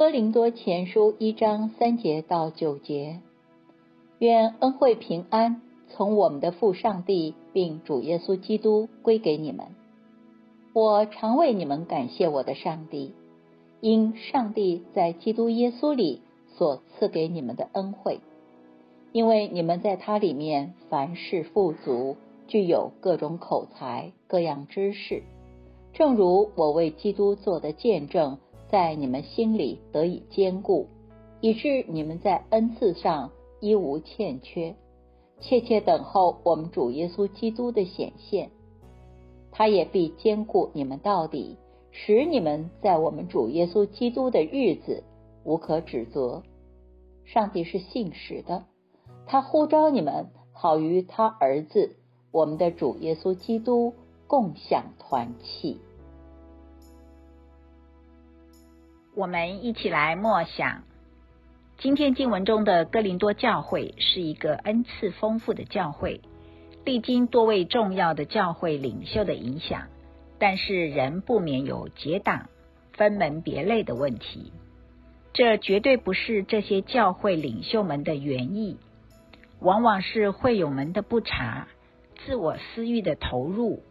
哥林多前书一章三节到九节，愿恩惠平安从我们的父上帝并主耶稣基督归给你们。我常为你们感谢我的上帝，因上帝在基督耶稣里所赐给你们的恩惠，因为你们在他里面凡事富足，具有各种口才、各样知识，正如我为基督做的见证。在你们心里得以坚固，以致你们在恩赐上一无欠缺，切切等候我们主耶稣基督的显现。他也必坚固你们到底，使你们在我们主耶稣基督的日子无可指责。上帝是信实的，他呼召你们，好与他儿子我们的主耶稣基督共享团契。我们一起来默想，今天经文中的哥林多教会是一个恩赐丰富的教会，历经多位重要的教会领袖的影响，但是仍不免有结党、分门别类的问题。这绝对不是这些教会领袖们的原意，往往是会友们的不察、自我私欲的投入。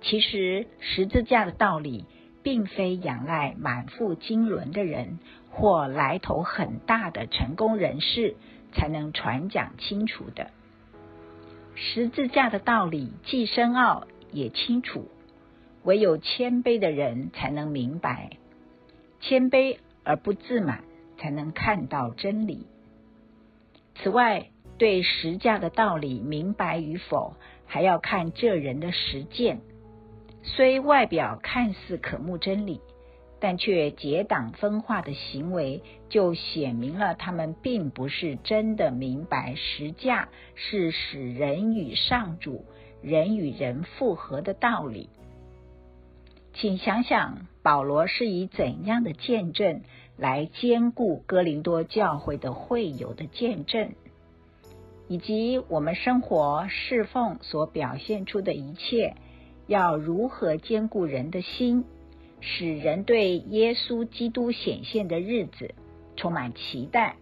其实十字架的道理。并非仰赖满腹经纶的人或来头很大的成功人士才能传讲清楚的。十字架的道理既深奥也清楚，唯有谦卑的人才能明白。谦卑而不自满，才能看到真理。此外，对十架的道理明白与否，还要看这人的实践。虽外表看似可慕真理，但却结党分化的行为，就显明了他们并不是真的明白实价是使人与上主、人与人复合的道理。请想想，保罗是以怎样的见证来兼顾哥林多教会的会友的见证，以及我们生活侍奉所表现出的一切。要如何兼顾人的心，使人对耶稣基督显现的日子充满期待，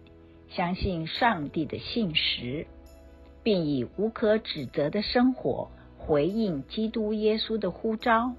相信上帝的信实，并以无可指责的生活回应基督耶稣的呼召？